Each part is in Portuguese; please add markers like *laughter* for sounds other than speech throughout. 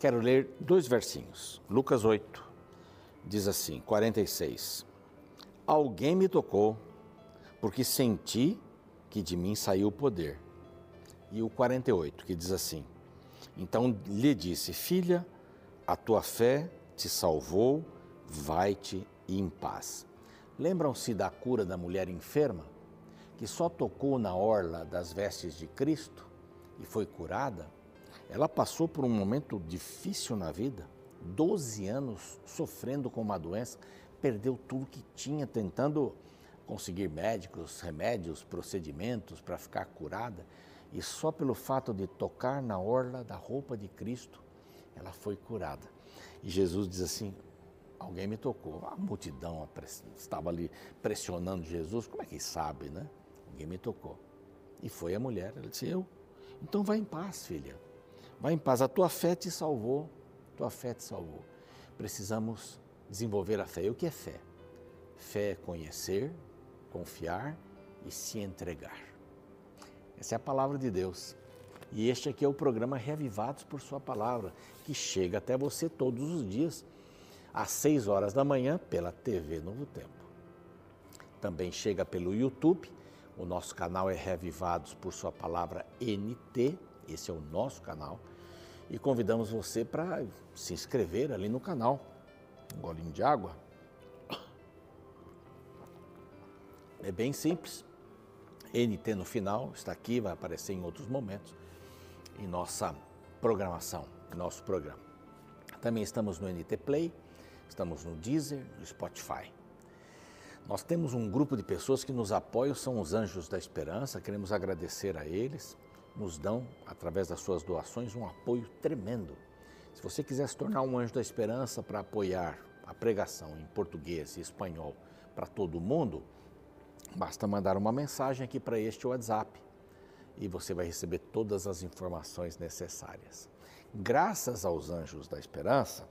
Quero ler dois versinhos. Lucas 8 diz assim, 46. Alguém me tocou, porque senti que de mim saiu o poder. E o 48, que diz assim: Então lhe disse, filha, a tua fé te salvou, vai-te em paz. Lembram-se da cura da mulher enferma, que só tocou na orla das vestes de Cristo e foi curada? Ela passou por um momento difícil na vida, 12 anos sofrendo com uma doença, perdeu tudo que tinha, tentando conseguir médicos, remédios, procedimentos para ficar curada. E só pelo fato de tocar na orla da roupa de Cristo, ela foi curada. E Jesus diz assim: Alguém me tocou. A multidão estava ali pressionando Jesus. Como é que sabe, né? Alguém me tocou. E foi a mulher. Ela disse: Eu. Então vai em paz, filha. Vai em paz, a tua fé te salvou, tua fé te salvou. Precisamos desenvolver a fé. E o que é fé? Fé é conhecer, confiar e se entregar. Essa é a palavra de Deus. E este aqui é o programa Reavivados por Sua Palavra, que chega até você todos os dias, às 6 horas da manhã, pela TV Novo Tempo. Também chega pelo YouTube. O nosso canal é Reavivados por Sua Palavra NT. Esse é o nosso canal e convidamos você para se inscrever ali no canal. Um golinho de água. É bem simples. NT no final, está aqui, vai aparecer em outros momentos em nossa programação, nosso programa. Também estamos no NT Play, estamos no Deezer, no Spotify. Nós temos um grupo de pessoas que nos apoiam, são os Anjos da Esperança, queremos agradecer a eles nos dão, através das suas doações, um apoio tremendo. Se você quiser se tornar um anjo da esperança para apoiar a pregação em português e espanhol para todo mundo, basta mandar uma mensagem aqui para este WhatsApp e você vai receber todas as informações necessárias. Graças aos Anjos da Esperança,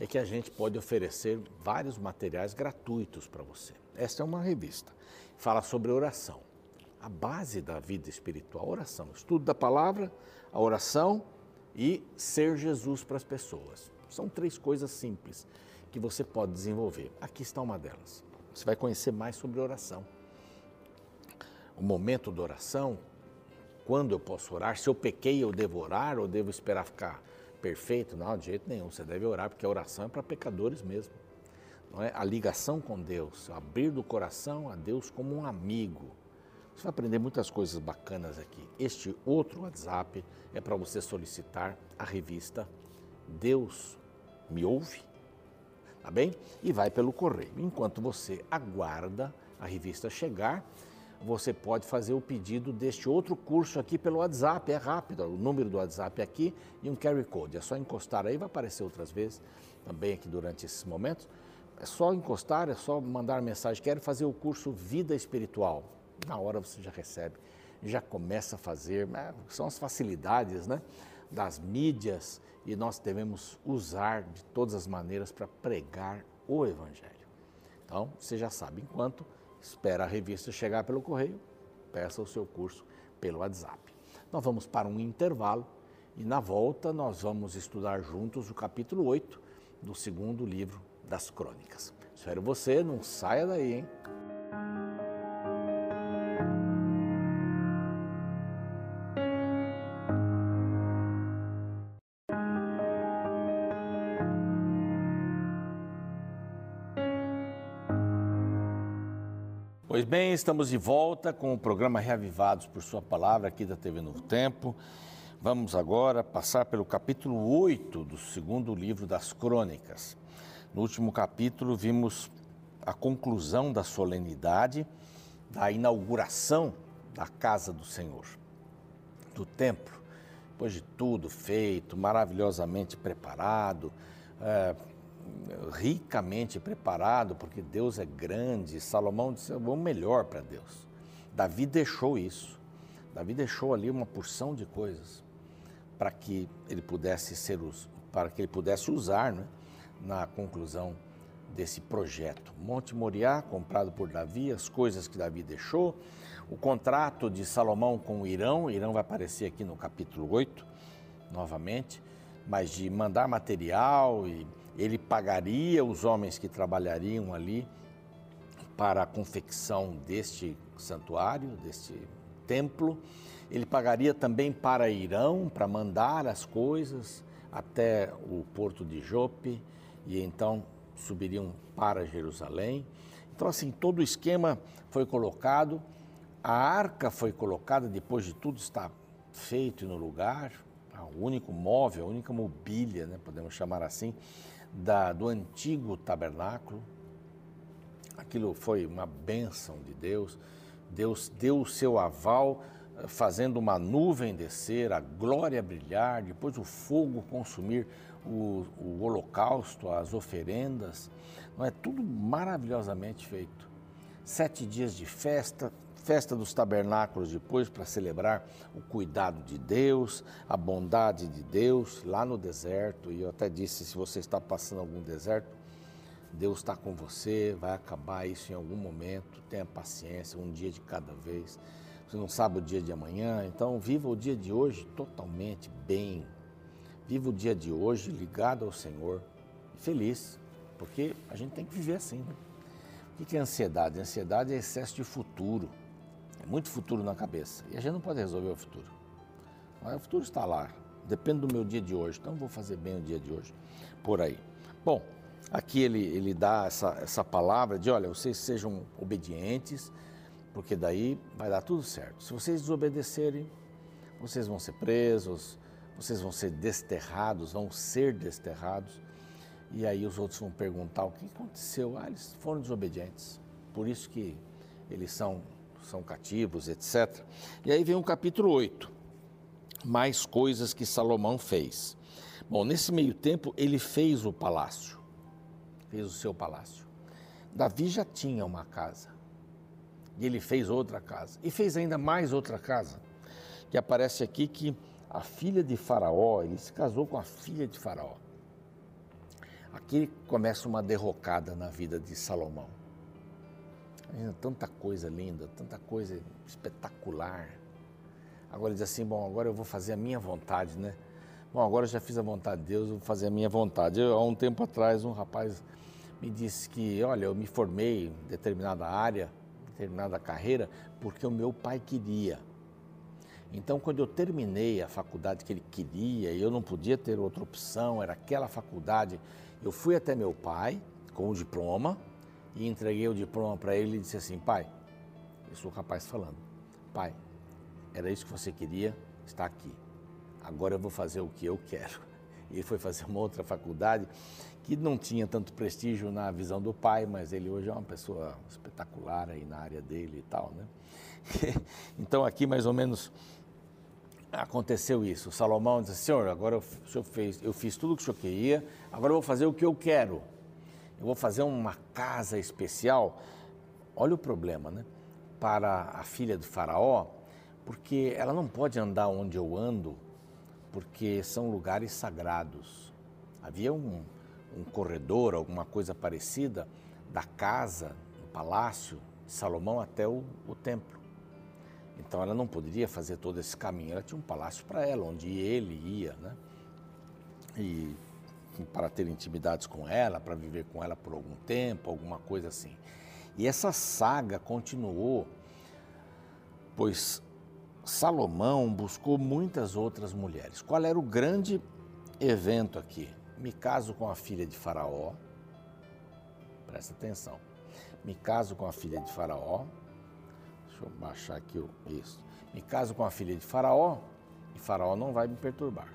é que a gente pode oferecer vários materiais gratuitos para você. Esta é uma revista, fala sobre oração a base da vida espiritual, a oração. Estudo da palavra, a oração e ser Jesus para as pessoas. São três coisas simples que você pode desenvolver. Aqui está uma delas. Você vai conhecer mais sobre oração. O momento da oração, quando eu posso orar, se eu pequei, eu devo orar ou devo esperar ficar perfeito? Não, de jeito nenhum. Você deve orar, porque a oração é para pecadores mesmo. Não é? A ligação com Deus, abrir do coração a Deus como um amigo você vai aprender muitas coisas bacanas aqui. Este outro WhatsApp é para você solicitar a revista Deus Me Ouve, tá bem? E vai pelo correio. Enquanto você aguarda a revista chegar, você pode fazer o pedido deste outro curso aqui pelo WhatsApp. É rápido, o número do WhatsApp é aqui e um carry code. É só encostar aí, vai aparecer outras vezes também aqui durante esses momentos. É só encostar, é só mandar mensagem. Quero fazer o curso Vida Espiritual na hora você já recebe, já começa a fazer. Né? São as facilidades né, das mídias e nós devemos usar de todas as maneiras para pregar o Evangelho. Então, você já sabe, enquanto espera a revista chegar pelo correio, peça o seu curso pelo WhatsApp. Nós vamos para um intervalo e na volta nós vamos estudar juntos o capítulo 8 do segundo livro das Crônicas. Espero você, não saia daí, hein? Pois bem, estamos de volta com o programa Reavivados por Sua Palavra aqui da TV Novo Tempo. Vamos agora passar pelo capítulo 8 do segundo livro das Crônicas. No último capítulo, vimos a conclusão da solenidade da inauguração da casa do Senhor, do templo. Depois de tudo feito, maravilhosamente preparado, é, ricamente preparado, porque Deus é grande. Salomão disse: o melhor para Deus. Davi deixou isso. Davi deixou ali uma porção de coisas para que ele pudesse ser para que ele pudesse usar né, na conclusão desse projeto. Monte Moriá, comprado por Davi, as coisas que Davi deixou, o contrato de Salomão com o Irão, o Irão vai aparecer aqui no capítulo 8, novamente, mas de mandar material e ele pagaria os homens que trabalhariam ali para a confecção deste santuário, deste templo. Ele pagaria também para Irão, para mandar as coisas até o porto de Jope e então subiriam para Jerusalém. Então, assim, todo o esquema foi colocado, a arca foi colocada depois de tudo estar feito no lugar, o único móvel, a única mobília, né, podemos chamar assim, da, do antigo tabernáculo. Aquilo foi uma bênção de Deus. Deus deu o seu aval, eh, fazendo uma nuvem descer, a glória brilhar, depois o fogo consumir o, o holocausto, as oferendas. Não é tudo maravilhosamente feito. Sete dias de festa, festa dos tabernáculos depois para celebrar o cuidado de Deus, a bondade de Deus lá no deserto. E eu até disse: se você está passando algum deserto, Deus está com você, vai acabar isso em algum momento. Tenha paciência, um dia de cada vez. Você não sabe o dia de amanhã, então viva o dia de hoje totalmente bem. Viva o dia de hoje ligado ao Senhor, feliz, porque a gente tem que viver assim. Né? O que é ansiedade? Ansiedade é excesso de futuro. É muito futuro na cabeça. E a gente não pode resolver o futuro. Mas o futuro está lá. Depende do meu dia de hoje. Então vou fazer bem o dia de hoje. Por aí. Bom, aqui ele, ele dá essa, essa palavra de: olha, vocês sejam obedientes, porque daí vai dar tudo certo. Se vocês desobedecerem, vocês vão ser presos, vocês vão ser desterrados, vão ser desterrados. E aí os outros vão perguntar o que aconteceu. Ah, eles foram desobedientes. Por isso que eles são são cativos, etc. E aí vem o capítulo 8, mais coisas que Salomão fez. Bom, nesse meio tempo ele fez o palácio, fez o seu palácio. Davi já tinha uma casa, e ele fez outra casa, e fez ainda mais outra casa, que aparece aqui que a filha de Faraó, ele se casou com a filha de Faraó. Aqui começa uma derrocada na vida de Salomão. Tanta coisa linda, tanta coisa espetacular. Agora diz assim, bom, agora eu vou fazer a minha vontade, né? Bom, agora eu já fiz a vontade de Deus, eu vou fazer a minha vontade. Eu, há um tempo atrás, um rapaz me disse que, olha, eu me formei em determinada área, determinada carreira, porque o meu pai queria. Então, quando eu terminei a faculdade que ele queria eu não podia ter outra opção, era aquela faculdade, eu fui até meu pai com o diploma, e entreguei o diploma para ele e disse assim: Pai, eu sou o rapaz falando, Pai, era isso que você queria, está aqui. Agora eu vou fazer o que eu quero. *laughs* E ele foi fazer uma outra faculdade que não tinha tanto prestígio na visão do pai, mas ele hoje é uma pessoa espetacular aí na área dele e tal, né? *laughs* então aqui mais ou menos aconteceu isso. O Salomão disse: Senhor, agora o senhor fez, eu fiz tudo o que o senhor queria, agora eu vou fazer o que eu quero eu vou fazer uma casa especial. Olha o problema, né? Para a filha do Faraó, porque ela não pode andar onde eu ando, porque são lugares sagrados. Havia um, um corredor, alguma coisa parecida, da casa, do palácio de Salomão até o, o templo. Então ela não poderia fazer todo esse caminho. Ela tinha um palácio para ela, onde ele ia, né? E para ter intimidades com ela, para viver com ela por algum tempo, alguma coisa assim. E essa saga continuou, pois Salomão buscou muitas outras mulheres. Qual era o grande evento aqui? Me caso com a filha de Faraó. Presta atenção. Me caso com a filha de Faraó. Deixa eu baixar aqui o isso. Me caso com a filha de Faraó e Faraó não vai me perturbar.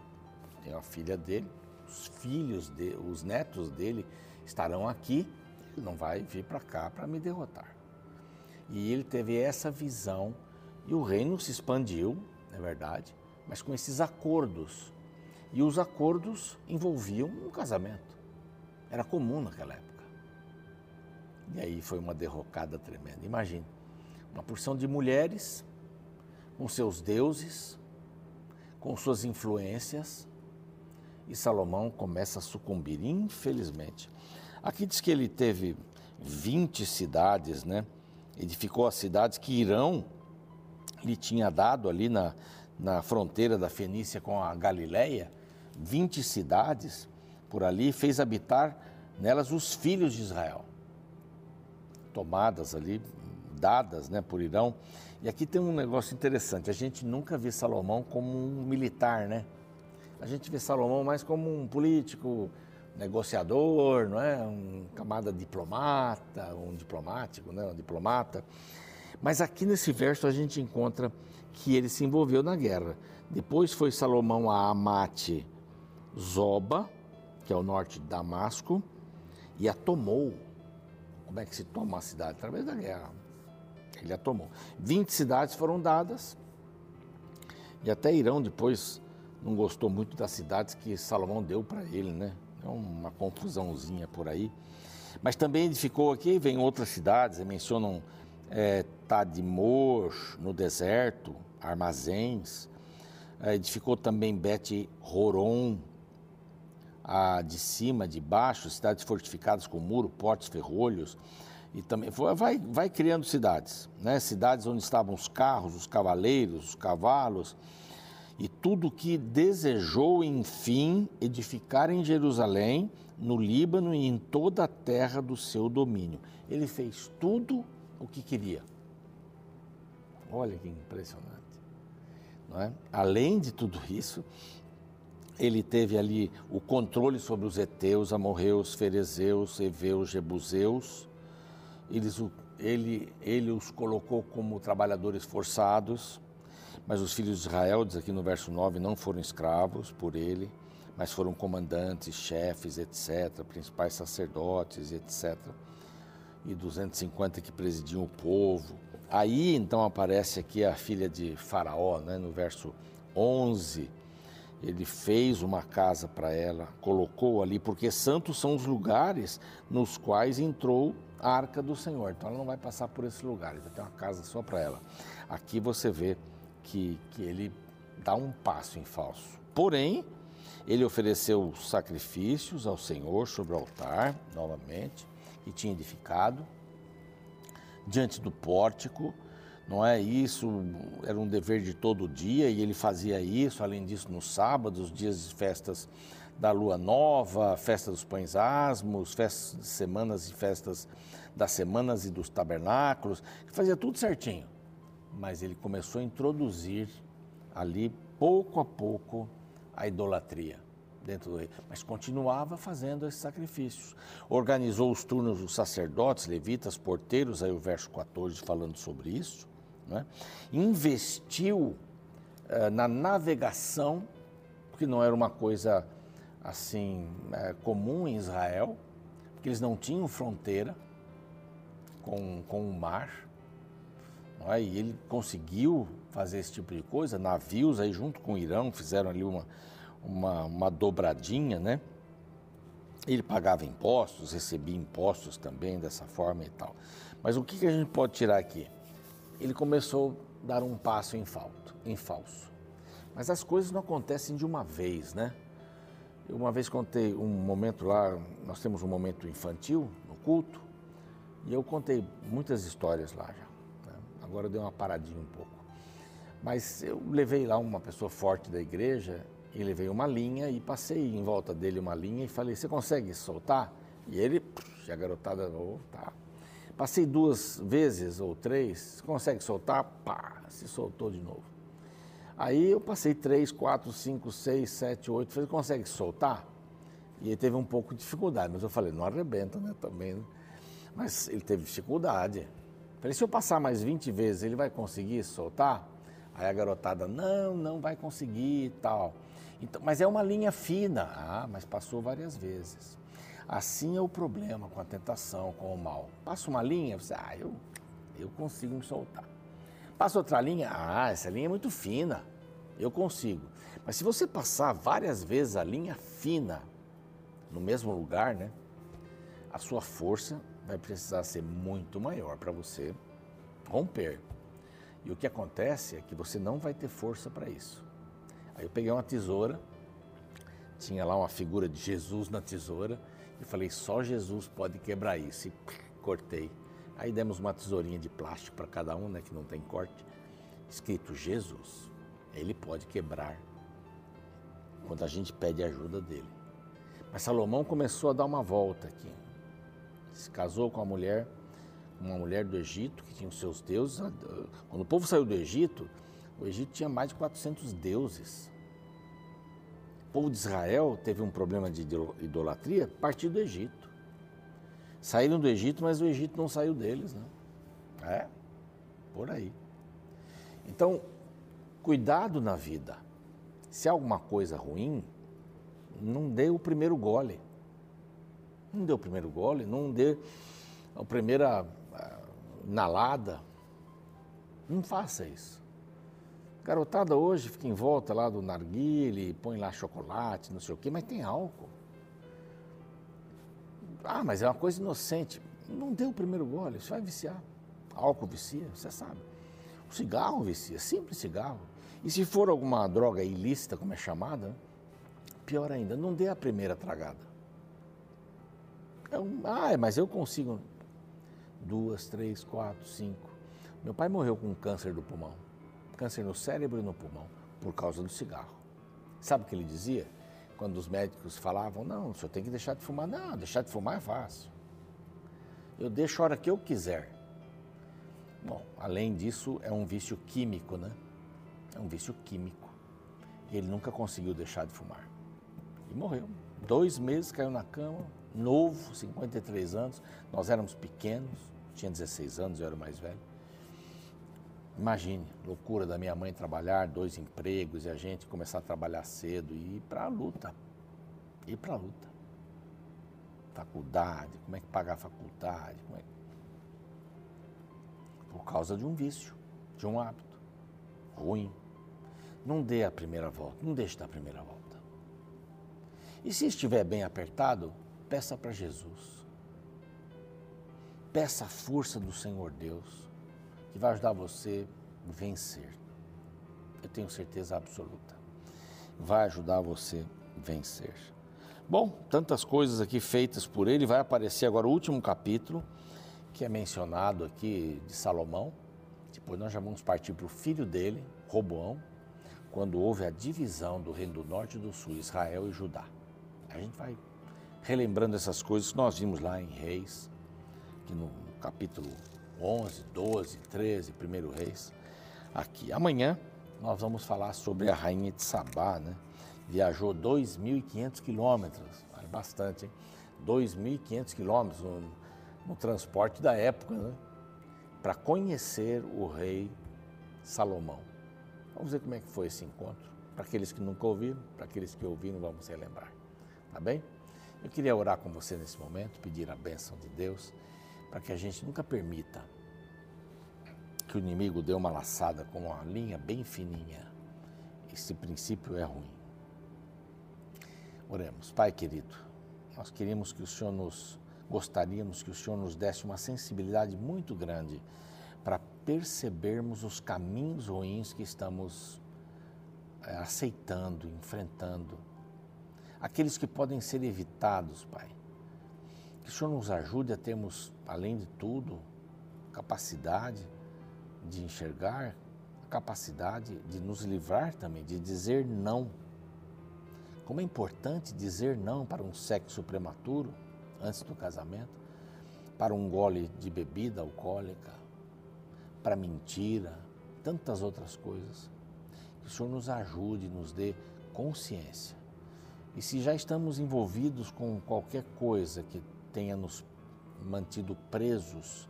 Tem a filha dele, os filhos, de, os netos dele estarão aqui, ele não vai vir para cá para me derrotar. E ele teve essa visão e o reino se expandiu, é verdade, mas com esses acordos. E os acordos envolviam um casamento. Era comum naquela época. E aí foi uma derrocada tremenda. Imagine, uma porção de mulheres com seus deuses, com suas influências, e Salomão começa a sucumbir, infelizmente. Aqui diz que ele teve 20 cidades, né? Edificou as cidades que Irão lhe tinha dado ali na, na fronteira da Fenícia com a Galileia, 20 cidades por ali, fez habitar nelas os filhos de Israel. Tomadas ali, dadas né, por Irão. E aqui tem um negócio interessante: a gente nunca vê Salomão como um militar, né? A gente vê Salomão mais como um político, negociador, não é? Um camada diplomata, um diplomático, né? Um diplomata. Mas aqui nesse verso a gente encontra que ele se envolveu na guerra. Depois foi Salomão a Amate Zoba, que é o norte de Damasco, e a tomou. Como é que se toma a cidade? Através da guerra. Ele a tomou. 20 cidades foram dadas, e até Irão depois não gostou muito das cidades que Salomão deu para ele, né? É uma confusãozinha por aí. Mas também edificou aqui, vem outras cidades, mencionam é, no deserto, armazéns. É, edificou também Bet Horon, de cima, de baixo, cidades fortificadas com muro, portos, ferrolhos. E também foi, vai, vai criando cidades, né? cidades onde estavam os carros, os cavaleiros, os cavalos, e tudo que desejou, enfim, edificar em Jerusalém, no Líbano e em toda a terra do seu domínio. Ele fez tudo o que queria. Olha que impressionante. Não é? Além de tudo isso, ele teve ali o controle sobre os heteus, amorreus, ferezeus, heveus, jebuseus. Eles, ele, ele os colocou como trabalhadores forçados, mas os filhos de Israel, diz aqui no verso 9, não foram escravos por ele, mas foram comandantes, chefes, etc., principais sacerdotes, etc e 250 que presidiam o povo. Aí então aparece aqui a filha de Faraó, né, no verso 11. Ele fez uma casa para ela, colocou ali, porque santos são os lugares nos quais entrou a arca do Senhor. Então ela não vai passar por esse lugar, ele vai ter uma casa só para ela. Aqui você vê que, que ele dá um passo em falso. Porém, ele ofereceu sacrifícios ao Senhor sobre o altar, novamente que tinha edificado, diante do pórtico, não é isso, era um dever de todo dia e ele fazia isso, além disso, nos sábados, dias de festas da lua nova, festa dos pães asmos, festas de semanas e festas das semanas e dos tabernáculos, fazia tudo certinho. Mas ele começou a introduzir ali, pouco a pouco, a idolatria dentro do rei, mas continuava fazendo esses sacrifícios. Organizou os turnos dos sacerdotes, levitas, porteiros, aí o verso 14 falando sobre isso. Né? Investiu uh, na navegação, porque não era uma coisa assim uh, comum em Israel, porque eles não tinham fronteira com, com o mar. É? E ele conseguiu fazer esse tipo de coisa, navios aí junto com o Irão fizeram ali uma, uma, uma dobradinha, né? Ele pagava impostos, recebia impostos também dessa forma e tal. Mas o que, que a gente pode tirar aqui? Ele começou a dar um passo em, falto, em falso. Mas as coisas não acontecem de uma vez, né? Eu uma vez contei um momento lá, nós temos um momento infantil no culto, e eu contei muitas histórias lá já. Agora eu dei uma paradinha um pouco. Mas eu levei lá uma pessoa forte da igreja e levei uma linha e passei em volta dele uma linha e falei: Você consegue soltar? E ele, a garotada, oh, tá. Passei duas vezes ou três, consegue soltar? Pá, se soltou de novo. Aí eu passei três, quatro, cinco, seis, sete, oito, falei: Consegue soltar? E ele teve um pouco de dificuldade, mas eu falei: Não arrebenta, né? Também. Né? Mas ele teve dificuldade. Falei: Se eu passar mais 20 vezes, ele vai conseguir soltar? Aí a garotada: Não, não vai conseguir e tal. Então, mas é uma linha fina. Ah, mas passou várias vezes. Assim é o problema com a tentação, com o mal. Passa uma linha, você, ah, eu, eu consigo me soltar. Passa outra linha, ah, essa linha é muito fina, eu consigo. Mas se você passar várias vezes a linha fina no mesmo lugar, né, a sua força vai precisar ser muito maior para você romper. E o que acontece é que você não vai ter força para isso. Aí eu peguei uma tesoura, tinha lá uma figura de Jesus na tesoura, e falei, só Jesus pode quebrar isso. E cortei. Aí demos uma tesourinha de plástico para cada um, né, que não tem corte, escrito Jesus. Ele pode quebrar quando a gente pede ajuda dele. Mas Salomão começou a dar uma volta aqui. Se casou com uma mulher, uma mulher do Egito que tinha os seus deuses. Quando o povo saiu do Egito, o Egito tinha mais de 400 deuses. O povo de Israel teve um problema de idolatria a partir do Egito. Saíram do Egito, mas o Egito não saiu deles, né? É, por aí. Então, cuidado na vida. Se há alguma coisa ruim, não dê o primeiro gole. Não dê o primeiro gole, não dê a primeira ah, inalada. Não faça isso. Garotada hoje fica em volta lá do narguile, põe lá chocolate, não sei o quê, mas tem álcool. Ah, mas é uma coisa inocente. Não dê o primeiro gole, você vai viciar. Álcool vicia, você sabe. O cigarro vicia, simples cigarro. E se for alguma droga ilícita, como é chamada, pior ainda, não dê a primeira tragada. Um, ah, mas eu consigo. Duas, três, quatro, cinco. Meu pai morreu com câncer do pulmão. Câncer no cérebro e no pulmão, por causa do cigarro. Sabe o que ele dizia? Quando os médicos falavam, não, o senhor tem que deixar de fumar. Não, deixar de fumar é fácil. Eu deixo a hora que eu quiser. Bom, além disso, é um vício químico, né? É um vício químico. Ele nunca conseguiu deixar de fumar. E morreu. Dois meses caiu na cama, novo, 53 anos. Nós éramos pequenos, tinha 16 anos, eu era o mais velho. Imagine, loucura da minha mãe trabalhar, dois empregos e a gente começar a trabalhar cedo e ir para a luta. Ir para a luta. Faculdade, como é que pagar a faculdade? É... Por causa de um vício, de um hábito ruim. Não dê a primeira volta, não deixe da primeira volta. E se estiver bem apertado, peça para Jesus. Peça a força do Senhor Deus, que vai ajudar você a vencer. Eu tenho certeza absoluta. Vai ajudar você a vencer. Bom, tantas coisas aqui feitas por ele, vai aparecer agora o último capítulo, que é mencionado aqui de Salomão. Depois nós já vamos partir para o filho dele, Roboão, quando houve a divisão do reino do norte e do sul, Israel e Judá. A gente vai relembrando essas coisas que nós vimos lá em Reis, que no capítulo 11, 12, 13, 1 Reis. Aqui. Amanhã nós vamos falar sobre a rainha de Sabá, né? Viajou 2.500 quilômetros, bastante, hein? 2.500 quilômetros no, no transporte da época, né? Para conhecer o rei Salomão. Vamos ver como é que foi esse encontro. Para aqueles que nunca ouviram, para aqueles que ouviram, vamos relembrar. Tá bem? Eu queria orar com você nesse momento, pedir a bênção de Deus, para que a gente nunca permita que o inimigo dê uma laçada com uma linha bem fininha. Esse princípio é ruim. Oremos. Pai querido, nós queríamos que o Senhor nos, gostaríamos que o Senhor nos desse uma sensibilidade muito grande para percebermos os caminhos ruins que estamos é, aceitando, enfrentando aqueles que podem ser evitados, Pai. Que o Senhor nos ajude a termos, além de tudo, capacidade de enxergar, capacidade de nos livrar também, de dizer não. Como é importante dizer não para um sexo prematuro antes do casamento, para um gole de bebida alcoólica, para mentira, tantas outras coisas. Que o Senhor nos ajude, nos dê consciência e se já estamos envolvidos com qualquer coisa que tenha nos mantido presos,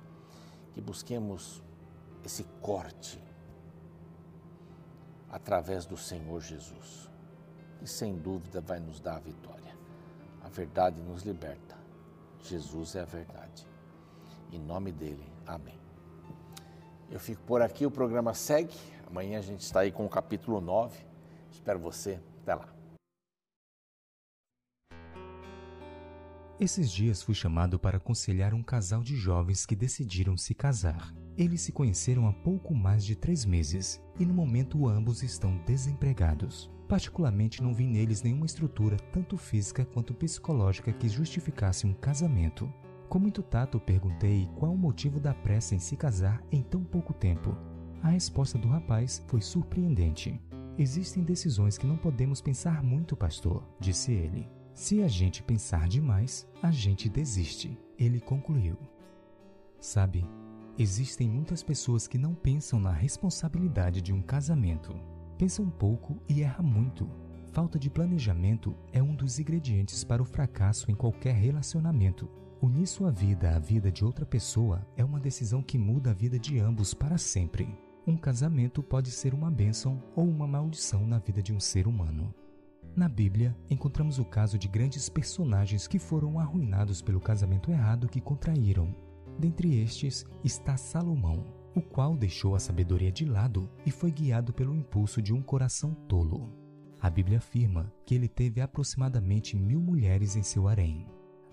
que busquemos esse corte através do Senhor Jesus. E sem dúvida vai nos dar a vitória. A verdade nos liberta. Jesus é a verdade. Em nome dele, amém. Eu fico por aqui, o programa segue. Amanhã a gente está aí com o capítulo 9. Espero você. Até lá. Esses dias fui chamado para aconselhar um casal de jovens que decidiram se casar. Eles se conheceram há pouco mais de três meses e no momento ambos estão desempregados. Particularmente não vi neles nenhuma estrutura, tanto física quanto psicológica, que justificasse um casamento. Com muito tato perguntei qual o motivo da pressa em se casar em tão pouco tempo. A resposta do rapaz foi surpreendente. Existem decisões que não podemos pensar muito, pastor, disse ele. Se a gente pensar demais, a gente desiste, ele concluiu. Sabe, existem muitas pessoas que não pensam na responsabilidade de um casamento. Pensam pouco e erram muito. Falta de planejamento é um dos ingredientes para o fracasso em qualquer relacionamento. Unir sua vida à vida de outra pessoa é uma decisão que muda a vida de ambos para sempre. Um casamento pode ser uma bênção ou uma maldição na vida de um ser humano. Na Bíblia, encontramos o caso de grandes personagens que foram arruinados pelo casamento errado que contraíram. Dentre estes está Salomão, o qual deixou a sabedoria de lado e foi guiado pelo impulso de um coração tolo. A Bíblia afirma que ele teve aproximadamente mil mulheres em seu harém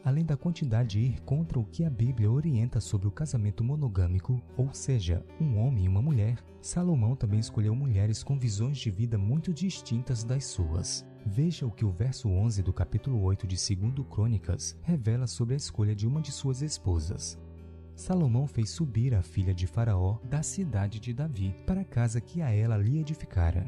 além da quantidade de ir contra o que a Bíblia orienta sobre o casamento monogâmico, ou seja, um homem e uma mulher, Salomão também escolheu mulheres com visões de vida muito distintas das suas. Veja o que o verso 11 do capítulo 8 de 2 Crônicas revela sobre a escolha de uma de suas esposas. Salomão fez subir a filha de Faraó da cidade de Davi para a casa que a ela lhe edificara.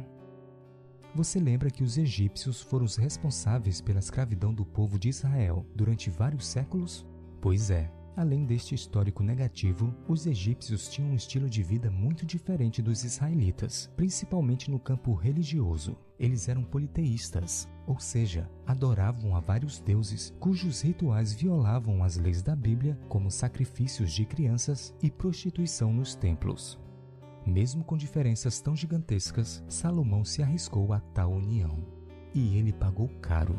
Você lembra que os egípcios foram os responsáveis pela escravidão do povo de Israel durante vários séculos? Pois é, além deste histórico negativo, os egípcios tinham um estilo de vida muito diferente dos israelitas, principalmente no campo religioso. Eles eram politeístas, ou seja, adoravam a vários deuses cujos rituais violavam as leis da Bíblia, como sacrifícios de crianças e prostituição nos templos. Mesmo com diferenças tão gigantescas, Salomão se arriscou a tal união. E ele pagou caro.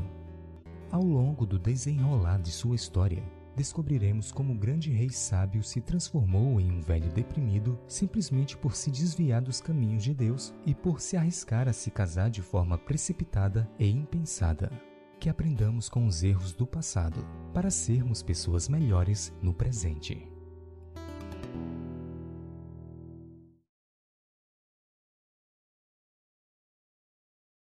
Ao longo do desenrolar de sua história, descobriremos como o grande rei sábio se transformou em um velho deprimido simplesmente por se desviar dos caminhos de Deus e por se arriscar a se casar de forma precipitada e impensada. Que aprendamos com os erros do passado para sermos pessoas melhores no presente.